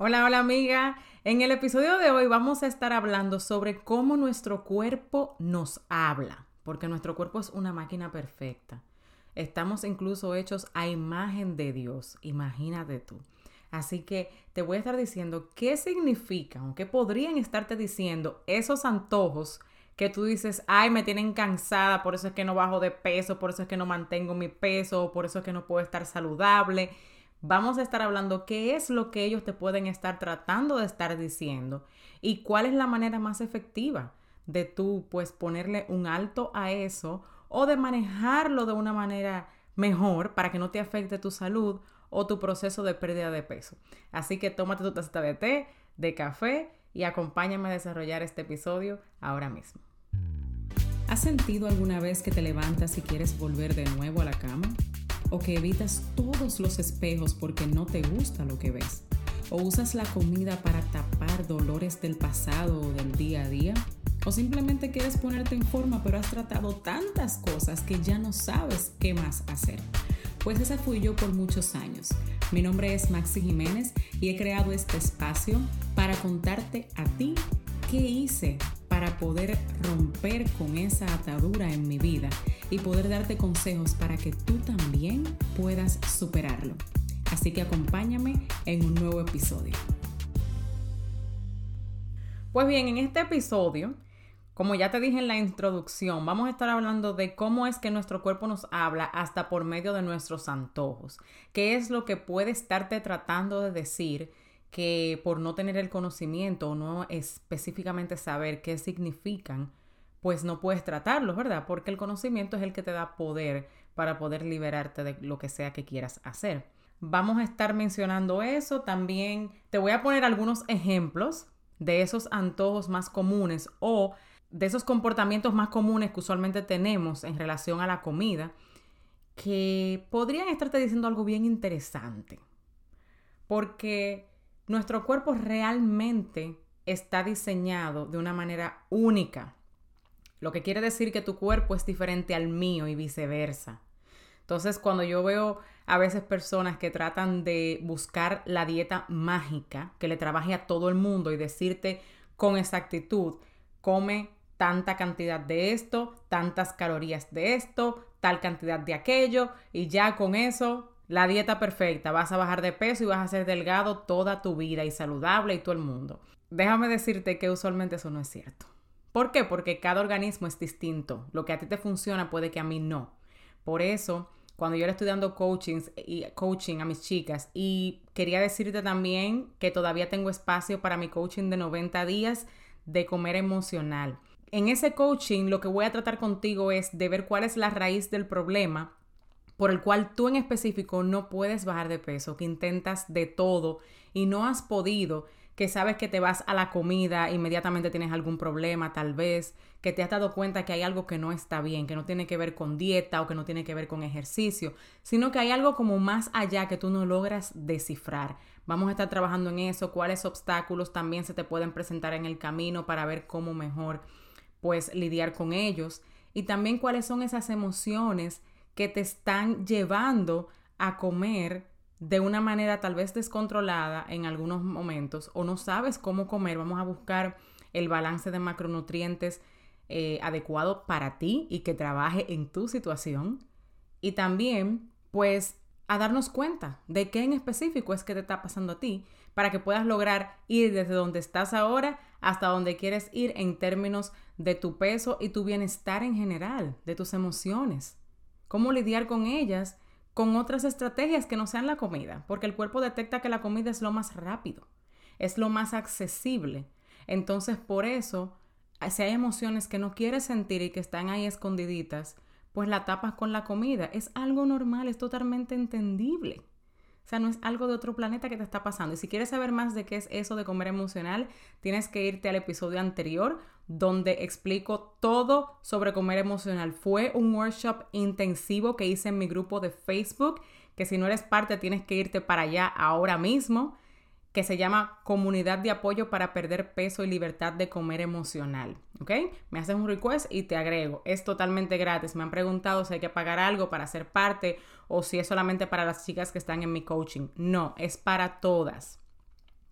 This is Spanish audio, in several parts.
Hola, hola amiga. En el episodio de hoy vamos a estar hablando sobre cómo nuestro cuerpo nos habla, porque nuestro cuerpo es una máquina perfecta. Estamos incluso hechos a imagen de Dios, imagínate tú. Así que te voy a estar diciendo qué significan o qué podrían estarte diciendo esos antojos que tú dices, ay, me tienen cansada, por eso es que no bajo de peso, por eso es que no mantengo mi peso, por eso es que no puedo estar saludable vamos a estar hablando qué es lo que ellos te pueden estar tratando de estar diciendo y cuál es la manera más efectiva de tú pues ponerle un alto a eso o de manejarlo de una manera mejor para que no te afecte tu salud o tu proceso de pérdida de peso. Así que tómate tu taza de té, de café y acompáñame a desarrollar este episodio ahora mismo. ¿Has sentido alguna vez que te levantas y quieres volver de nuevo a la cama? O que evitas todos los espejos porque no te gusta lo que ves, o usas la comida para tapar dolores del pasado o del día a día, o simplemente quieres ponerte en forma pero has tratado tantas cosas que ya no sabes qué más hacer. Pues esa fui yo por muchos años. Mi nombre es Maxi Jiménez y he creado este espacio para contarte a ti qué hice para poder romper con esa atadura en mi vida y poder darte consejos para que tú también puedas superarlo. Así que acompáñame en un nuevo episodio. Pues bien, en este episodio, como ya te dije en la introducción, vamos a estar hablando de cómo es que nuestro cuerpo nos habla hasta por medio de nuestros antojos. ¿Qué es lo que puede estarte tratando de decir? que por no tener el conocimiento o no específicamente saber qué significan, pues no puedes tratarlos, ¿verdad? Porque el conocimiento es el que te da poder para poder liberarte de lo que sea que quieras hacer. Vamos a estar mencionando eso. También te voy a poner algunos ejemplos de esos antojos más comunes o de esos comportamientos más comunes que usualmente tenemos en relación a la comida que podrían estarte diciendo algo bien interesante. Porque nuestro cuerpo realmente está diseñado de una manera única, lo que quiere decir que tu cuerpo es diferente al mío y viceversa. Entonces, cuando yo veo a veces personas que tratan de buscar la dieta mágica, que le trabaje a todo el mundo y decirte con exactitud, come tanta cantidad de esto, tantas calorías de esto, tal cantidad de aquello, y ya con eso la dieta perfecta, vas a bajar de peso y vas a ser delgado toda tu vida y saludable y todo el mundo. Déjame decirte que usualmente eso no es cierto. ¿Por qué? Porque cada organismo es distinto. Lo que a ti te funciona puede que a mí no. Por eso, cuando yo era estudiando coaching, y coaching a mis chicas y quería decirte también que todavía tengo espacio para mi coaching de 90 días de comer emocional. En ese coaching lo que voy a tratar contigo es de ver cuál es la raíz del problema por el cual tú en específico no puedes bajar de peso, que intentas de todo y no has podido, que sabes que te vas a la comida, inmediatamente tienes algún problema tal vez, que te has dado cuenta que hay algo que no está bien, que no tiene que ver con dieta o que no tiene que ver con ejercicio, sino que hay algo como más allá que tú no logras descifrar. Vamos a estar trabajando en eso, cuáles obstáculos también se te pueden presentar en el camino para ver cómo mejor pues lidiar con ellos y también cuáles son esas emociones que te están llevando a comer de una manera tal vez descontrolada en algunos momentos o no sabes cómo comer, vamos a buscar el balance de macronutrientes eh, adecuado para ti y que trabaje en tu situación. Y también, pues, a darnos cuenta de qué en específico es que te está pasando a ti para que puedas lograr ir desde donde estás ahora hasta donde quieres ir en términos de tu peso y tu bienestar en general, de tus emociones cómo lidiar con ellas con otras estrategias que no sean la comida, porque el cuerpo detecta que la comida es lo más rápido, es lo más accesible. Entonces, por eso, si hay emociones que no quieres sentir y que están ahí escondiditas, pues la tapas con la comida. Es algo normal, es totalmente entendible. O sea, no es algo de otro planeta que te está pasando. Y si quieres saber más de qué es eso de comer emocional, tienes que irte al episodio anterior donde explico todo sobre comer emocional. Fue un workshop intensivo que hice en mi grupo de Facebook, que si no eres parte tienes que irte para allá ahora mismo que se llama Comunidad de Apoyo para Perder Peso y Libertad de Comer Emocional. ¿Ok? Me haces un request y te agrego. Es totalmente gratis. Me han preguntado si hay que pagar algo para ser parte o si es solamente para las chicas que están en mi coaching. No, es para todas.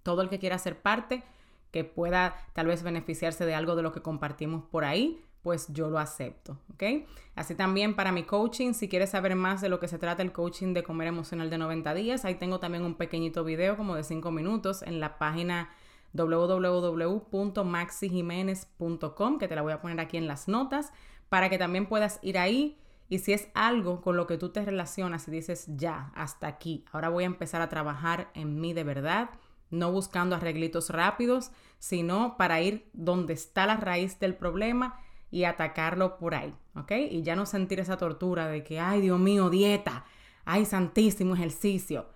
Todo el que quiera ser parte, que pueda tal vez beneficiarse de algo de lo que compartimos por ahí, pues yo lo acepto, ¿ok? Así también para mi coaching, si quieres saber más de lo que se trata el coaching de comer emocional de 90 días, ahí tengo también un pequeñito video como de 5 minutos en la página www.maxijiménez.com, que te la voy a poner aquí en las notas, para que también puedas ir ahí y si es algo con lo que tú te relacionas y dices, ya, hasta aquí, ahora voy a empezar a trabajar en mí de verdad, no buscando arreglitos rápidos, sino para ir donde está la raíz del problema y atacarlo por ahí, ¿ok? Y ya no sentir esa tortura de que, ay, Dios mío, dieta, ay, santísimo ejercicio.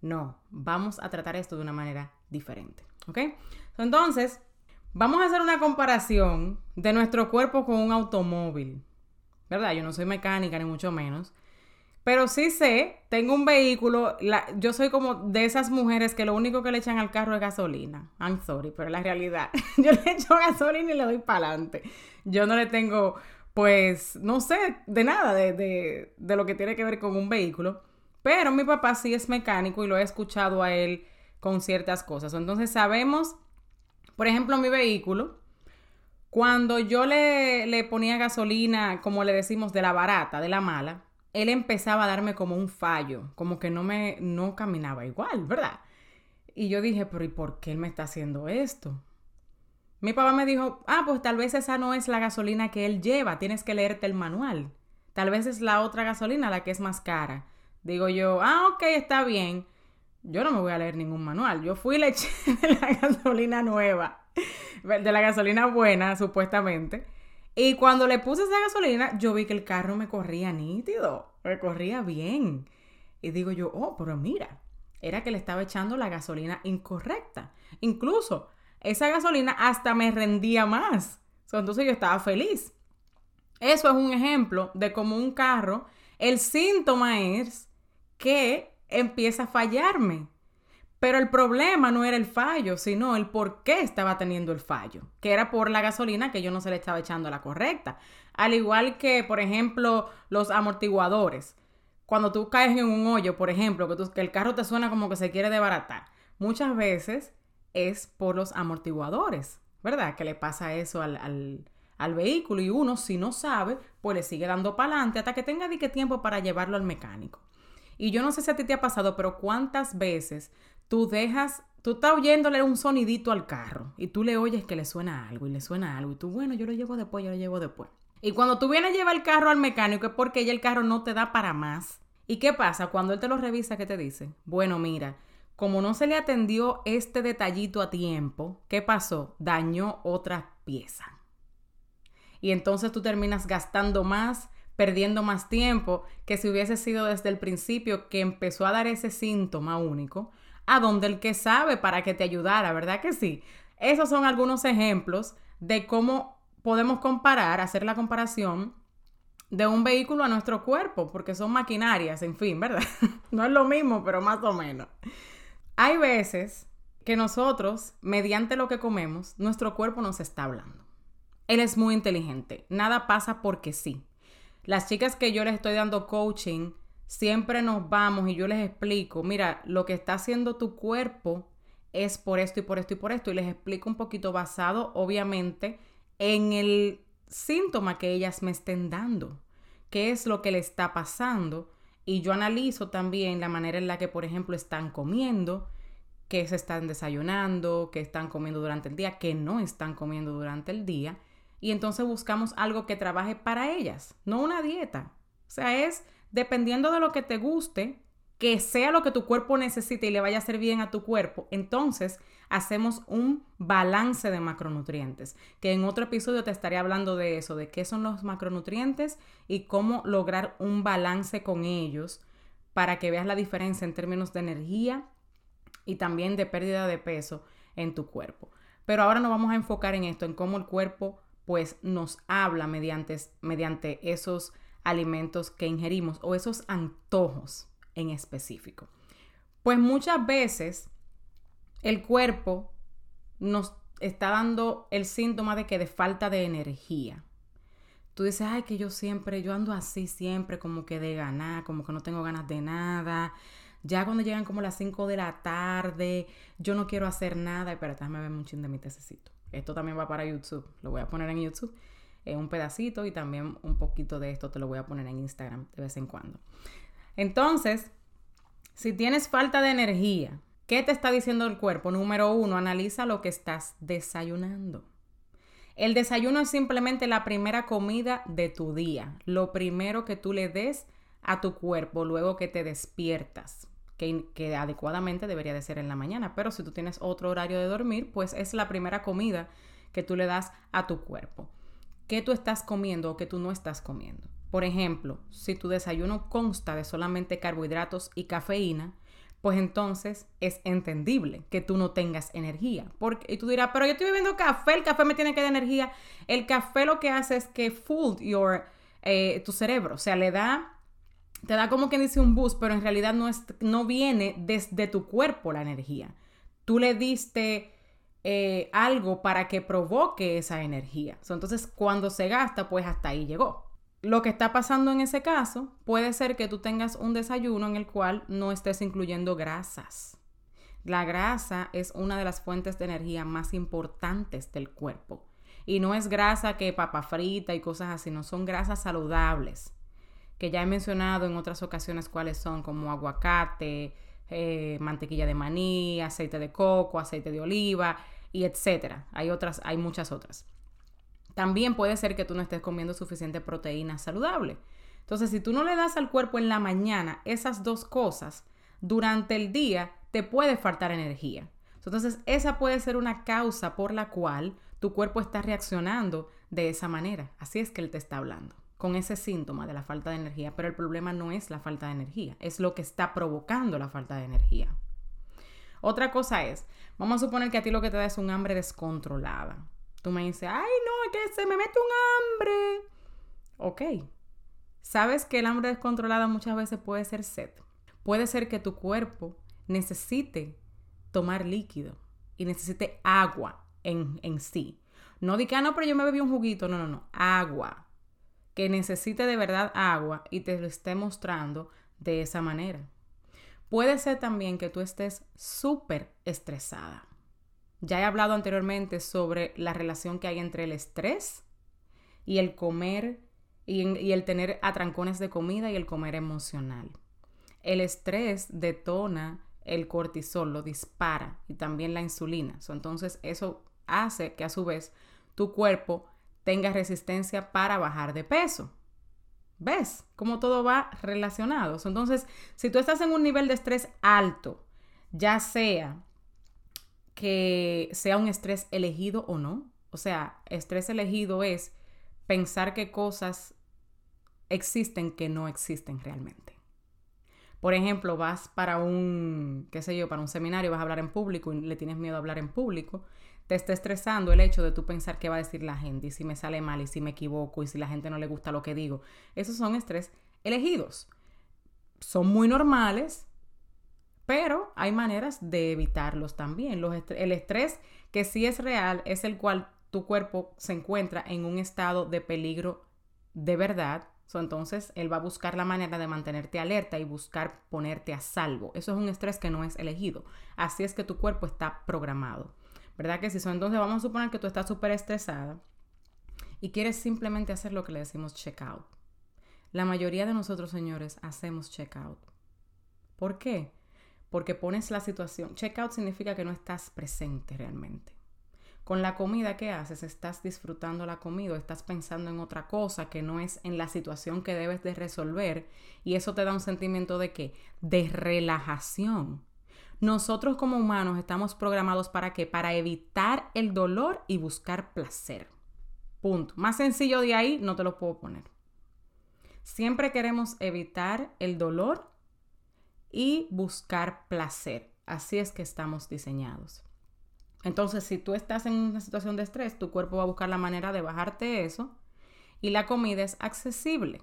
No, vamos a tratar esto de una manera diferente, ¿ok? Entonces, vamos a hacer una comparación de nuestro cuerpo con un automóvil, ¿verdad? Yo no soy mecánica ni mucho menos, pero sí sé, tengo un vehículo, yo soy como de esas mujeres que lo único que le echan al carro es gasolina. I'm sorry, pero la realidad. yo le echo gasolina y le doy para adelante. Yo no le tengo, pues, no sé, de nada de, de lo que tiene que ver con un vehículo. Pero mi papá sí es mecánico y lo he escuchado a él con ciertas cosas. Entonces sabemos, por ejemplo, mi vehículo, cuando yo le, le ponía gasolina, como le decimos, de la barata, de la mala, él empezaba a darme como un fallo, como que no me, no caminaba igual, ¿verdad? Y yo dije, pero ¿y por qué él me está haciendo esto? Mi papá me dijo, ah, pues tal vez esa no es la gasolina que él lleva, tienes que leerte el manual. Tal vez es la otra gasolina la que es más cara. Digo yo, ah, ok, está bien. Yo no me voy a leer ningún manual. Yo fui y le eché de la gasolina nueva, de la gasolina buena, supuestamente. Y cuando le puse esa gasolina, yo vi que el carro me corría nítido, me corría bien. Y digo yo, oh, pero mira, era que le estaba echando la gasolina incorrecta. Incluso esa gasolina hasta me rendía más. entonces yo estaba feliz. Eso es un ejemplo de cómo un carro, el síntoma es que empieza a fallarme. Pero el problema no era el fallo, sino el por qué estaba teniendo el fallo, que era por la gasolina que yo no se le estaba echando la correcta. Al igual que, por ejemplo, los amortiguadores. Cuando tú caes en un hoyo, por ejemplo, que, el carro te suena como que se quiere desbaratar, muchas veces es por los amortiguadores, ¿verdad? Que le pasa eso al, al, vehículo y uno, si no sabe, pues le sigue dando para adelante hasta que tenga de qué tiempo para llevarlo al mecánico. Y yo no sé si a ti te ha pasado, pero cuántas veces tú dejas, tú estás oyéndole un sonidito al carro y tú le oyes que le suena algo y le suena algo y tú, bueno, yo lo llevo después, yo lo llevo después. Y cuando tú vienes a llevar el carro al mecánico es porque ya el carro no te da para más. ¿Y qué pasa? Cuando él te lo revisa, ¿qué te dice? Bueno, mira, como no se le atendió este detallito a tiempo, ¿qué pasó? Dañó otra pieza. Y entonces tú terminas gastando más, perdiendo más tiempo que si hubiese sido desde el principio que empezó a dar ese síntoma único, a donde el que sabe para que te ayudara, ¿verdad que sí? Esos son algunos ejemplos de cómo podemos comparar, hacer la comparación de un vehículo a nuestro cuerpo, porque son maquinarias, en fin, ¿verdad? no es lo mismo, pero más o menos. Hay veces que nosotros, mediante lo que comemos, nuestro cuerpo nos está hablando. Él es muy inteligente, nada pasa porque sí. Las chicas que yo les estoy dando coaching siempre nos vamos y yo les explico, mira, lo que está haciendo tu cuerpo es por esto y por esto y por esto. Y les explico un poquito basado, obviamente, en el síntoma que ellas me estén dando, qué es lo que le está pasando. Y yo analizo también la manera en la que, por ejemplo, están comiendo, que se están desayunando, que están comiendo durante el día, que no están comiendo durante el día. Y entonces buscamos algo que trabaje para ellas, no una dieta. O sea, es dependiendo de lo que te guste, que sea lo que tu cuerpo necesite y le vaya a hacer bien a tu cuerpo, entonces hacemos un balance de macronutrientes, que en otro episodio te estaré hablando de eso, de qué son los macronutrientes y cómo lograr un balance con ellos para que veas la diferencia en términos de energía y también de pérdida de peso en tu cuerpo. Pero ahora nos vamos a enfocar en esto, en cómo el cuerpo pues nos habla mediante, mediante esos alimentos que ingerimos o esos antojos en específico. Pues muchas veces el cuerpo nos está dando el síntoma de que de falta de energía. Tú dices, ay, que yo siempre, yo ando así siempre, como que de ganar, como que no tengo ganas de nada, Ya cuando llegan como las 5 de la tarde, yo no quiero hacer nada. Espérate, déjame ver un chin de mi tececito. Esto también va para YouTube. Lo voy a poner en YouTube. Eh, un pedacito y también un poquito de esto te lo voy a poner en Instagram de vez en cuando. Entonces, si tienes falta de energía, ¿qué te está diciendo el cuerpo? Número uno, analiza lo que estás desayunando. El desayuno es simplemente la primera comida de tu día, lo primero que tú le des a tu cuerpo luego que te despiertas que, adecuadamente debería de ser en la mañana, pero si tú tienes otro horario de dormir, pues es la primera comida que tú le das a tu cuerpo. ¿Qué tú estás comiendo o qué tú no estás comiendo? Por ejemplo, si tu desayuno consta de solamente carbohidratos y cafeína, pues entonces es entendible que tú no tengas energía. Porque, y tú dirás, pero yo estoy bebiendo café, el café me tiene que dar energía. El café lo que hace es que food your, eh, tu cerebro, o sea, le da te da como que dice un boost, pero en realidad no, es, no viene desde tu cuerpo la energía. Tú le diste eh, algo para que provoque esa energía. entonces, cuando se gasta, pues hasta ahí llegó. Lo que está pasando en ese caso puede ser que tú tengas un desayuno en el cual no estés incluyendo grasas. La grasa es una de las fuentes de energía más importantes del cuerpo. Y no es grasa que papa frita y cosas así, no son grasas saludables que ya he mencionado en otras ocasiones cuáles son, como aguacate, eh, mantequilla de maní, aceite de coco, aceite de oliva y etcétera. Hay otras, hay muchas otras. También puede ser que tú no estés comiendo suficiente proteína saludable. Entonces, si tú no le das al cuerpo en la mañana esas dos cosas, durante el día te puede faltar energía. Entonces, esa puede ser una causa por la cual tu cuerpo está reaccionando de esa manera. Así es que él te está hablando con ese síntoma de la falta de energía, pero el problema no es la falta de energía, es lo que está provocando la falta de energía. Otra cosa es, vamos a suponer que a ti lo que te da es un hambre descontrolada. Tú me dices, ay no, es que se me mete un hambre. Ok, sabes que el hambre descontrolada muchas veces puede ser sed. Puede ser que tu cuerpo necesite tomar líquido y necesite agua en, en sí. No diga, ah, no, pero yo me bebí un juguito. No, no, no. Agua que necesite de verdad agua y te lo esté mostrando de esa manera. Puede ser también que tú estés súper estresada. Ya he hablado anteriormente sobre la relación que hay entre el estrés y el comer y, el tener atrancones de comida y el comer emocional. El estrés detona el cortisol, lo dispara y también la insulina. entonces eso hace que a su vez tu cuerpo tenga resistencia para bajar de peso. ¿Ves cómo todo va relacionado? Entonces, si tú estás en un nivel de estrés alto, ya sea que sea un estrés elegido o no, o sea, estrés elegido es pensar que cosas existen que no existen realmente. Por ejemplo, vas para un, qué sé yo, para un seminario, vas a hablar en público y le tienes miedo a hablar en público te está estresando el hecho de tú pensar qué va a decir la gente y si me sale mal y si me equivoco y si la gente no le gusta lo que digo. Esos son estrés elegidos. Son muy normales, pero hay maneras de evitarlos también. el estrés que sí es real es el cual tu cuerpo se encuentra en un estado de peligro de verdad. entonces, él va a buscar la manera de mantenerte alerta y buscar ponerte a salvo. Eso es un estrés que no es elegido. Así es que tu cuerpo está programado. ¿Verdad que sí? entonces vamos a suponer que tú estás súper estresada y quieres simplemente hacer lo que le decimos check out. La mayoría de nosotros, señores, hacemos check out. ¿Por qué? Porque pones la situación. Check out significa que no estás presente realmente. Con la comida que haces, estás disfrutando la comida, estás pensando en otra cosa que no es en la situación que debes de resolver y eso te da un sentimiento de qué? De relajación. Nosotros como humanos estamos programados para qué? Para evitar el dolor y buscar placer. Punto. Más sencillo de ahí no te lo puedo poner. Siempre queremos evitar el dolor y buscar placer. Así es que estamos diseñados. Entonces, si tú estás en una situación de estrés, tu cuerpo va a buscar la manera de bajarte eso y la comida es accesible.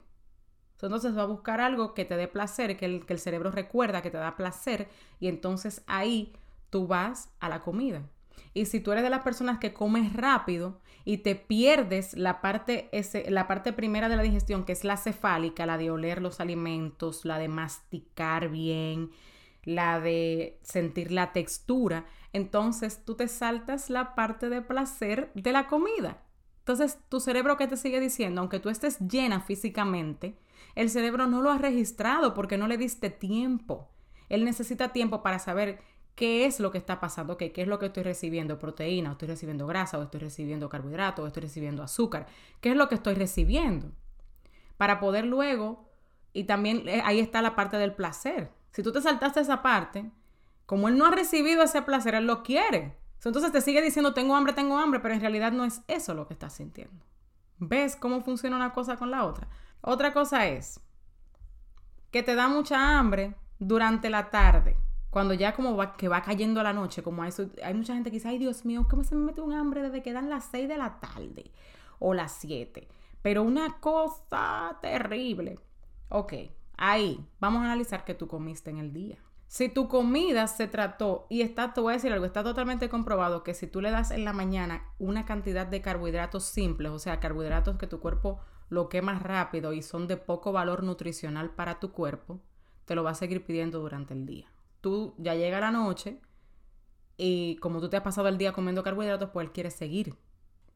Entonces va a buscar algo que te dé placer, que el, que el cerebro recuerda que te da placer y entonces ahí tú vas a la comida. Y si tú eres de las personas que comes rápido y te pierdes la parte, ese, la parte primera de la digestión, que es la cefálica, la de oler los alimentos, la de masticar bien, la de sentir la textura, entonces tú te saltas la parte de placer de la comida. Entonces, tu cerebro que te sigue diciendo, aunque tú estés llena físicamente, el cerebro no lo ha registrado porque no le diste tiempo. Él necesita tiempo para saber qué es lo que está pasando, qué es lo que estoy recibiendo, proteína, o estoy recibiendo grasa, o estoy recibiendo carbohidratos, o estoy recibiendo azúcar, qué es lo que estoy recibiendo. Para poder luego, y también eh, ahí está la parte del placer. Si tú te saltaste esa parte, como él no ha recibido ese placer, él lo quiere. Entonces te sigue diciendo, tengo hambre, tengo hambre, pero en realidad no es eso lo que estás sintiendo. ¿Ves cómo funciona una cosa con la otra? Otra cosa es que te da mucha hambre durante la tarde, cuando ya como va, que va cayendo la noche, como hay, hay mucha gente que dice, ay Dios mío, ¿cómo se me mete un hambre desde que dan las 6 de la tarde o las 7? Pero una cosa terrible. Ok, ahí vamos a analizar qué tú comiste en el día. Si tu comida se trató, y está, te voy a decir algo, está totalmente comprobado que si tú le das en la mañana una cantidad de carbohidratos simples, o sea, carbohidratos que tu cuerpo lo quema rápido y son de poco valor nutricional para tu cuerpo, te lo va a seguir pidiendo durante el día. Tú ya llega la noche y como tú te has pasado el día comiendo carbohidratos, pues él quiere seguir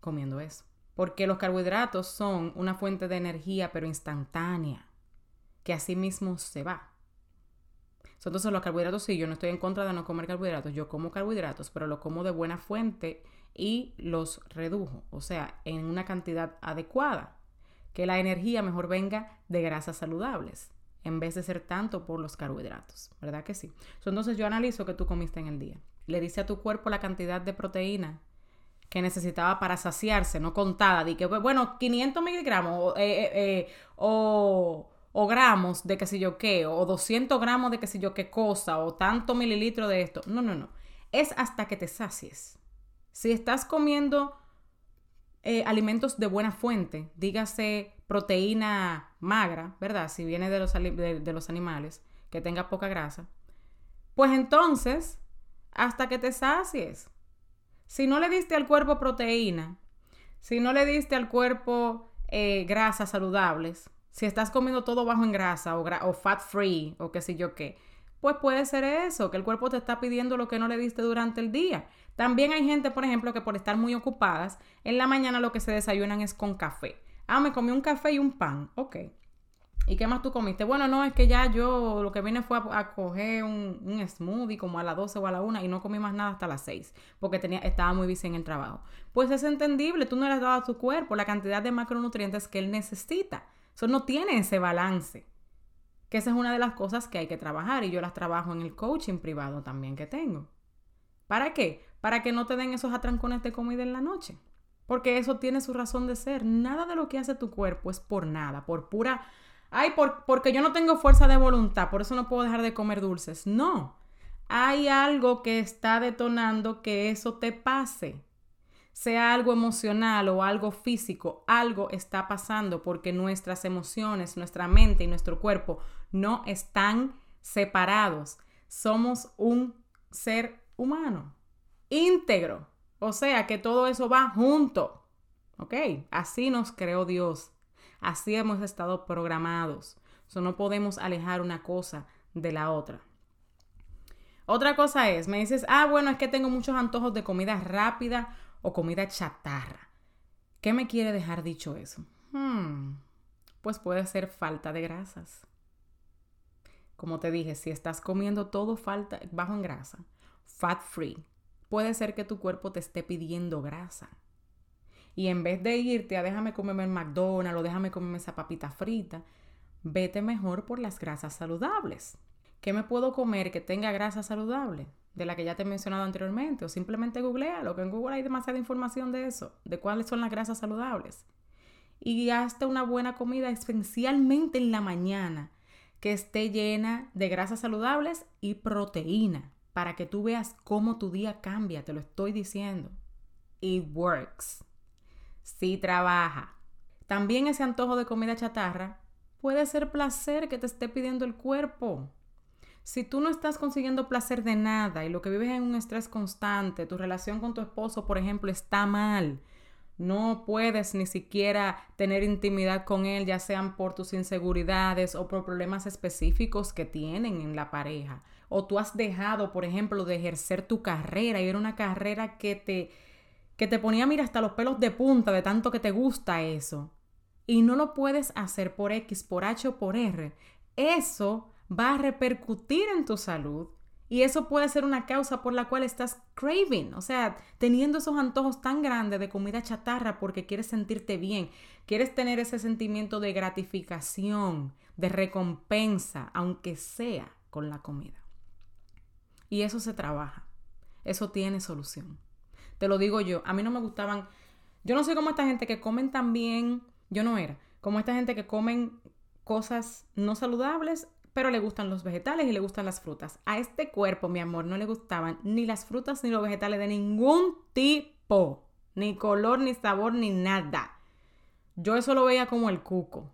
comiendo eso. Porque los carbohidratos son una fuente de energía, pero instantánea, que así mismo se va. Entonces los carbohidratos sí, yo no estoy en contra de no comer carbohidratos, yo como carbohidratos, pero lo como de buena fuente y los redujo, o sea, en una cantidad adecuada, que la energía mejor venga de grasas saludables en vez de ser tanto por los carbohidratos, ¿verdad que sí? Entonces yo analizo que tú comiste en el día. Le dice a tu cuerpo la cantidad de proteína que necesitaba para saciarse, no contada, de que, bueno, 500 miligramos eh, eh, eh, o o gramos de qué sé yo qué, o 200 gramos de qué sé yo qué cosa, o tanto mililitro de esto. No, no, no. Es hasta que te sacies. Si estás comiendo eh, alimentos de buena fuente, dígase proteína magra, ¿verdad? Si viene de los, de los animales, que tenga poca grasa, pues entonces, hasta que te sacies. Si no le diste al cuerpo proteína, si no le diste al cuerpo eh, grasas saludables, si estás comiendo todo bajo en grasa o, fat free o qué sé yo qué, pues puede ser eso, que el cuerpo te está pidiendo lo que no le diste durante el día. También hay gente, por ejemplo, que por estar muy ocupadas, en la mañana lo que se desayunan es con café. Ah, me comí un café y un pan. Ok. ¿Y qué más tú comiste? Bueno, no, es que ya yo lo que vine fue a, coger un, smoothie como a las 12 o a la 1 y no comí más nada hasta las 6 porque tenía, estaba muy bici en el trabajo. Pues es entendible, tú no le has dado a tu cuerpo la cantidad de macronutrientes que él necesita. Eso no tiene ese balance. Que esa es una de las cosas que hay que trabajar y yo las trabajo en el coaching privado también que tengo. ¿Para qué? Para que no te den esos atrancones de comida en la noche. Porque eso tiene su razón de ser. Nada de lo que hace tu cuerpo es por nada, por pura... Ay, por, porque yo no tengo fuerza de voluntad, por eso no puedo dejar de comer dulces. No, hay algo que está detonando que eso te pase sea algo emocional o algo físico, algo está pasando porque nuestras emociones, nuestra mente y nuestro cuerpo no están separados. Somos un ser humano, íntegro. O sea que todo eso va junto. ¿Ok? Así nos creó Dios. Así hemos estado programados. So, no podemos alejar una cosa de la otra. Otra cosa es, me dices, ah, bueno, es que tengo muchos antojos de comida rápida o comida chatarra. ¿Qué me quiere dejar dicho eso? Hmm, pues puede ser falta de grasas. Como te dije, si estás comiendo todo falta, bajo en grasa, fat free, puede ser que tu cuerpo te esté pidiendo grasa. Y en vez de irte a déjame comerme el McDonald's o déjame comerme esa papita frita, vete mejor por las grasas saludables. ¿Qué me puedo comer que tenga grasa saludable? De la que ya te he mencionado anteriormente, o simplemente googlealo, que en Google hay demasiada información de eso, de cuáles son las grasas saludables. Y hazte una buena comida, especialmente en la mañana, que esté llena de grasas saludables y proteína, para que tú veas cómo tu día cambia, te lo estoy diciendo. It works. Sí trabaja. También ese antojo de comida chatarra puede ser placer que te esté pidiendo el cuerpo. Si tú no estás consiguiendo placer de nada y lo que vives es un estrés constante, tu relación con tu esposo, por ejemplo, está mal, no puedes ni siquiera tener intimidad con él, ya sean por tus inseguridades o por problemas específicos que tienen en la pareja, o tú has dejado, por ejemplo, de ejercer tu carrera y era una carrera que te, que te ponía, mira, hasta los pelos de punta de tanto que te gusta eso. Y no lo puedes hacer por X, por H o por R. Eso va a repercutir en tu salud y eso puede ser una causa por la cual estás craving, o sea, teniendo esos antojos tan grandes de comida chatarra porque quieres sentirte bien, quieres tener ese sentimiento de gratificación, de recompensa, aunque sea con la comida. Y eso se trabaja, eso tiene solución. Te lo digo yo, a mí no me gustaban, yo no sé cómo esta gente que comen tan bien, yo no era, como esta gente que comen cosas no saludables pero le gustan los vegetales y le gustan las frutas. A este cuerpo, mi amor, no le gustaban ni las frutas ni los vegetales de ningún tipo, ni color, ni sabor, ni nada. Yo eso lo veía como el cuco.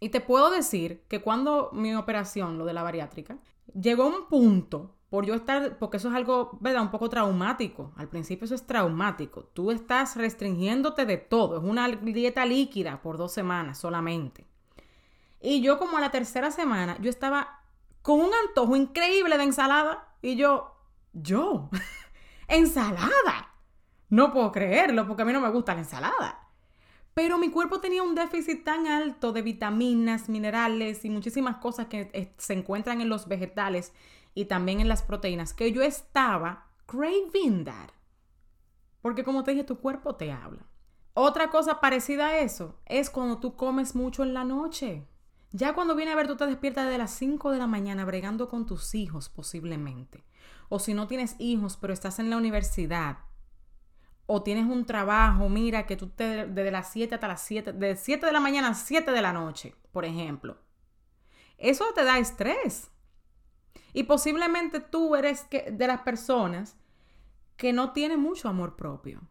Y te puedo decir que cuando mi operación, lo de la bariátrica, llegó un punto por yo estar, porque eso es algo, ¿verdad? Un poco traumático. Al principio eso es traumático. Tú estás restringiéndote de todo. Es una dieta líquida por dos semanas solamente. Y yo como a la tercera semana, yo estaba con un antojo increíble de ensalada. Y yo, yo, ensalada. No puedo creerlo porque a mí no me gusta la ensalada. Pero mi cuerpo tenía un déficit tan alto de vitaminas, minerales y muchísimas cosas que eh, se encuentran en los vegetales y también en las proteínas que yo estaba craving that. Porque como te dije, tu cuerpo te habla. Otra cosa parecida a eso es cuando tú comes mucho en la noche. Ya cuando viene a ver, tú te despiertas de las 5 de la mañana bregando con tus hijos posiblemente. O si no tienes hijos, pero estás en la universidad. O tienes un trabajo, mira, que tú te, desde las 7 hasta las 7, de 7 de la mañana a 7 de la noche, por ejemplo. Eso te da estrés. Y posiblemente tú eres que, de las personas que no tienen mucho amor propio.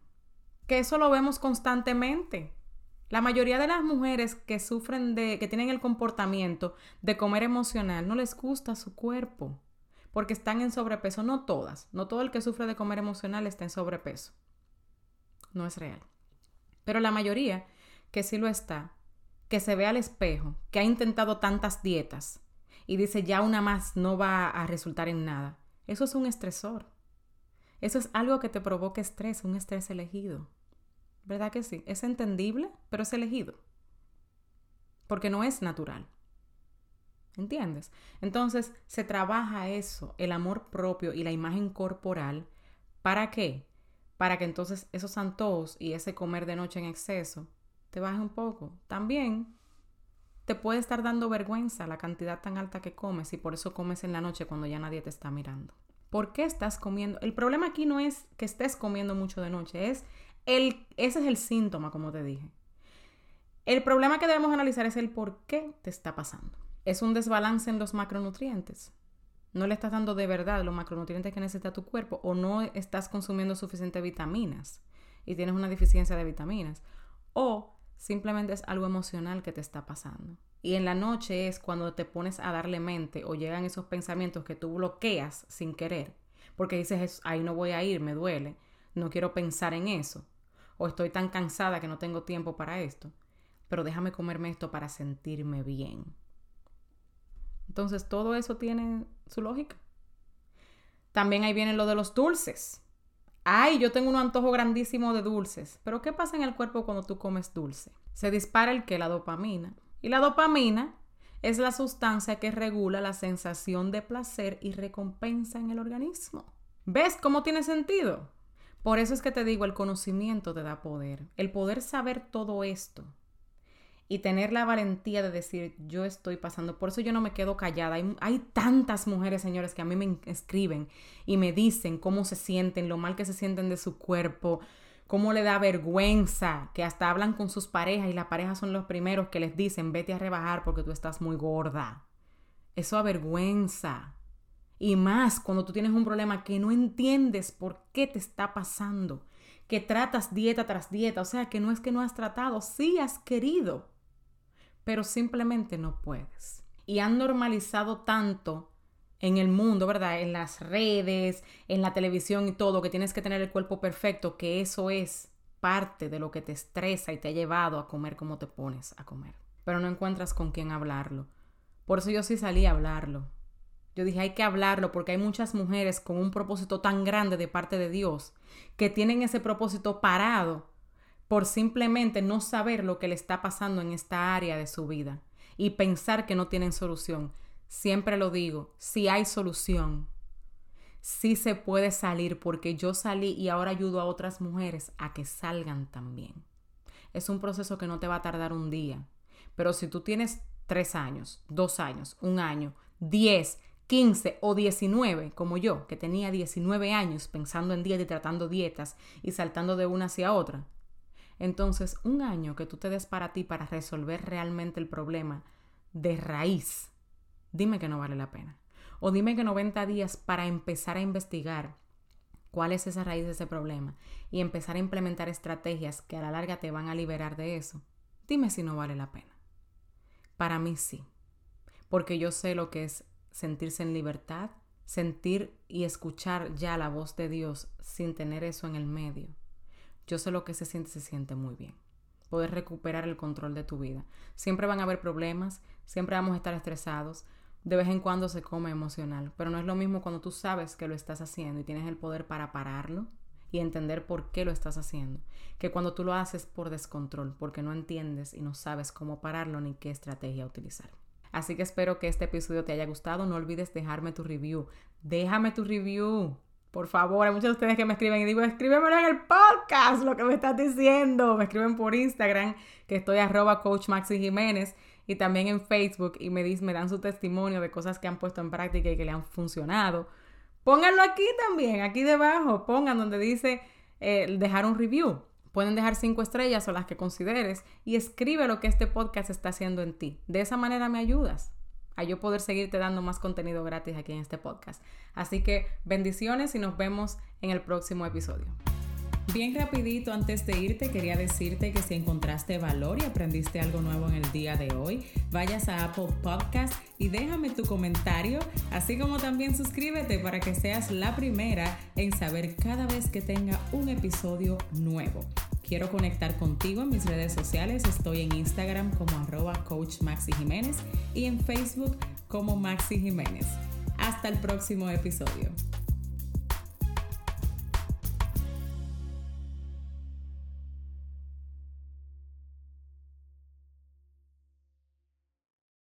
Que eso lo vemos constantemente. La mayoría de las mujeres que sufren de, que tienen el comportamiento de comer emocional, no les gusta su cuerpo porque están en sobrepeso. No todas, no todo el que sufre de comer emocional está en sobrepeso. No es real. Pero la mayoría que sí lo está, que se ve al espejo, que ha intentado tantas dietas y dice ya una más no va a resultar en nada, eso es un estresor. Eso es algo que te provoca estrés, un estrés elegido. ¿Verdad que sí? Es entendible, pero es elegido. Porque no es natural. ¿Entiendes? Entonces se trabaja eso, el amor propio y la imagen corporal. ¿Para qué? Para que entonces esos antojos y ese comer de noche en exceso te baje un poco. También te puede estar dando vergüenza la cantidad tan alta que comes y por eso comes en la noche cuando ya nadie te está mirando. ¿Por qué estás comiendo? El problema aquí no es que estés comiendo mucho de noche, es ese es el síntoma, como te dije. El problema que debemos analizar es el por qué te está pasando. Es un desbalance en los macronutrientes. No le estás dando de verdad los macronutrientes que necesita tu cuerpo o no estás consumiendo suficientes vitaminas y tienes una deficiencia de vitaminas. O simplemente es algo emocional que te está pasando. Y en la noche es cuando te pones a darle mente o llegan esos pensamientos que tú bloqueas sin querer. Porque dices, ahí no voy a ir, me duele, no quiero pensar en eso o estoy tan cansada que no tengo tiempo para esto, pero déjame comerme esto para sentirme bien. Entonces todo eso tiene su lógica. También ahí viene lo de los dulces. Ay, yo tengo un antojo grandísimo de dulces. Pero ¿qué pasa en el cuerpo cuando tú comes dulce? Se dispara el que la dopamina. Y la dopamina es la sustancia que regula la sensación de placer y recompensa en el organismo. ¿Ves cómo tiene sentido? Por eso es que te digo, el conocimiento te da poder. El poder saber todo esto y tener la valentía de decir, yo estoy pasando. Por eso yo no me quedo callada. Hay, tantas mujeres, señores, que a mí me escriben y me dicen cómo se sienten, lo mal que se sienten de su cuerpo, cómo le da vergüenza, que hasta hablan con sus parejas y las parejas son los primeros que les dicen, vete a rebajar porque tú estás muy gorda. Eso avergüenza. Y más cuando tú tienes un problema que no entiendes por qué te está pasando, que tratas dieta tras dieta, o sea, que no es que no has tratado, sí has querido, pero simplemente no puedes. Y han normalizado tanto en el mundo, ¿verdad? En las redes, en la televisión y todo, que tienes que tener el cuerpo perfecto, que eso es parte de lo que te estresa y te ha llevado a comer como te pones a comer. Pero no encuentras con quién hablarlo. Por eso yo sí salí a hablarlo Yo dije, hay que hablarlo porque hay muchas mujeres con un propósito tan grande de parte de Dios que tienen ese propósito parado por simplemente no saber lo que le está pasando en esta área de su vida y pensar que no tienen solución. Siempre lo digo, si hay solución, sí se puede salir porque yo salí y ahora ayudo a otras mujeres a que salgan también. Es un proceso que no te va a tardar un día, pero si tú tienes tres años, dos años, un año, diez, 15 o 19, como yo, que tenía 19 años pensando en dieta y tratando dietas y saltando de una hacia otra. Entonces, un año que tú te des para ti para resolver realmente el problema de raíz, dime que no vale la pena. O dime que 90 días para empezar a investigar cuál es esa raíz de ese problema y empezar a implementar estrategias que a la larga te van a liberar de eso. Dime si no vale la pena. Para mí sí, porque yo sé lo que es sentirse en libertad, sentir y escuchar ya la voz de Dios sin tener eso en el medio. Yo sé lo que se siente, se siente muy bien. Poder recuperar el control de tu vida. Siempre van a haber problemas, siempre vamos a estar estresados, de vez en cuando se come emocional, pero no es lo mismo cuando tú sabes que lo estás haciendo y tienes el poder para pararlo y entender por qué lo estás haciendo, que cuando tú lo haces por descontrol, porque no entiendes y no sabes cómo pararlo ni qué estrategia utilizar. Así que espero que este episodio te haya gustado. No olvides dejarme tu review. Déjame tu review. Por favor, hay muchos de ustedes que me escriben y digo, escríbemelo en el podcast, lo que me estás diciendo. Me escriben por Instagram, que estoy arroba coach Jiménez, y también en Facebook y me, me dan su testimonio de cosas que han puesto en práctica y que le han funcionado. Pónganlo aquí también, aquí debajo, pongan donde dice eh, dejar un review. Pueden dejar cinco estrellas o las que consideres y escribe lo que este podcast está haciendo en ti. De esa manera me ayudas a yo poder seguirte dando más contenido gratis aquí en este podcast. Así que bendiciones y nos vemos en el próximo episodio. Bien rapidito, antes de irte, quería decirte que si encontraste valor y aprendiste algo nuevo en el día de hoy, vayas a Apple Podcast y déjame tu comentario, así como también suscríbete para que seas la primera en saber cada vez que tenga un episodio nuevo. Quiero conectar contigo en mis redes sociales. Estoy en Instagram como arroba coach Maxi Jiménez y en Facebook como Maxi Jiménez. Hasta el próximo episodio.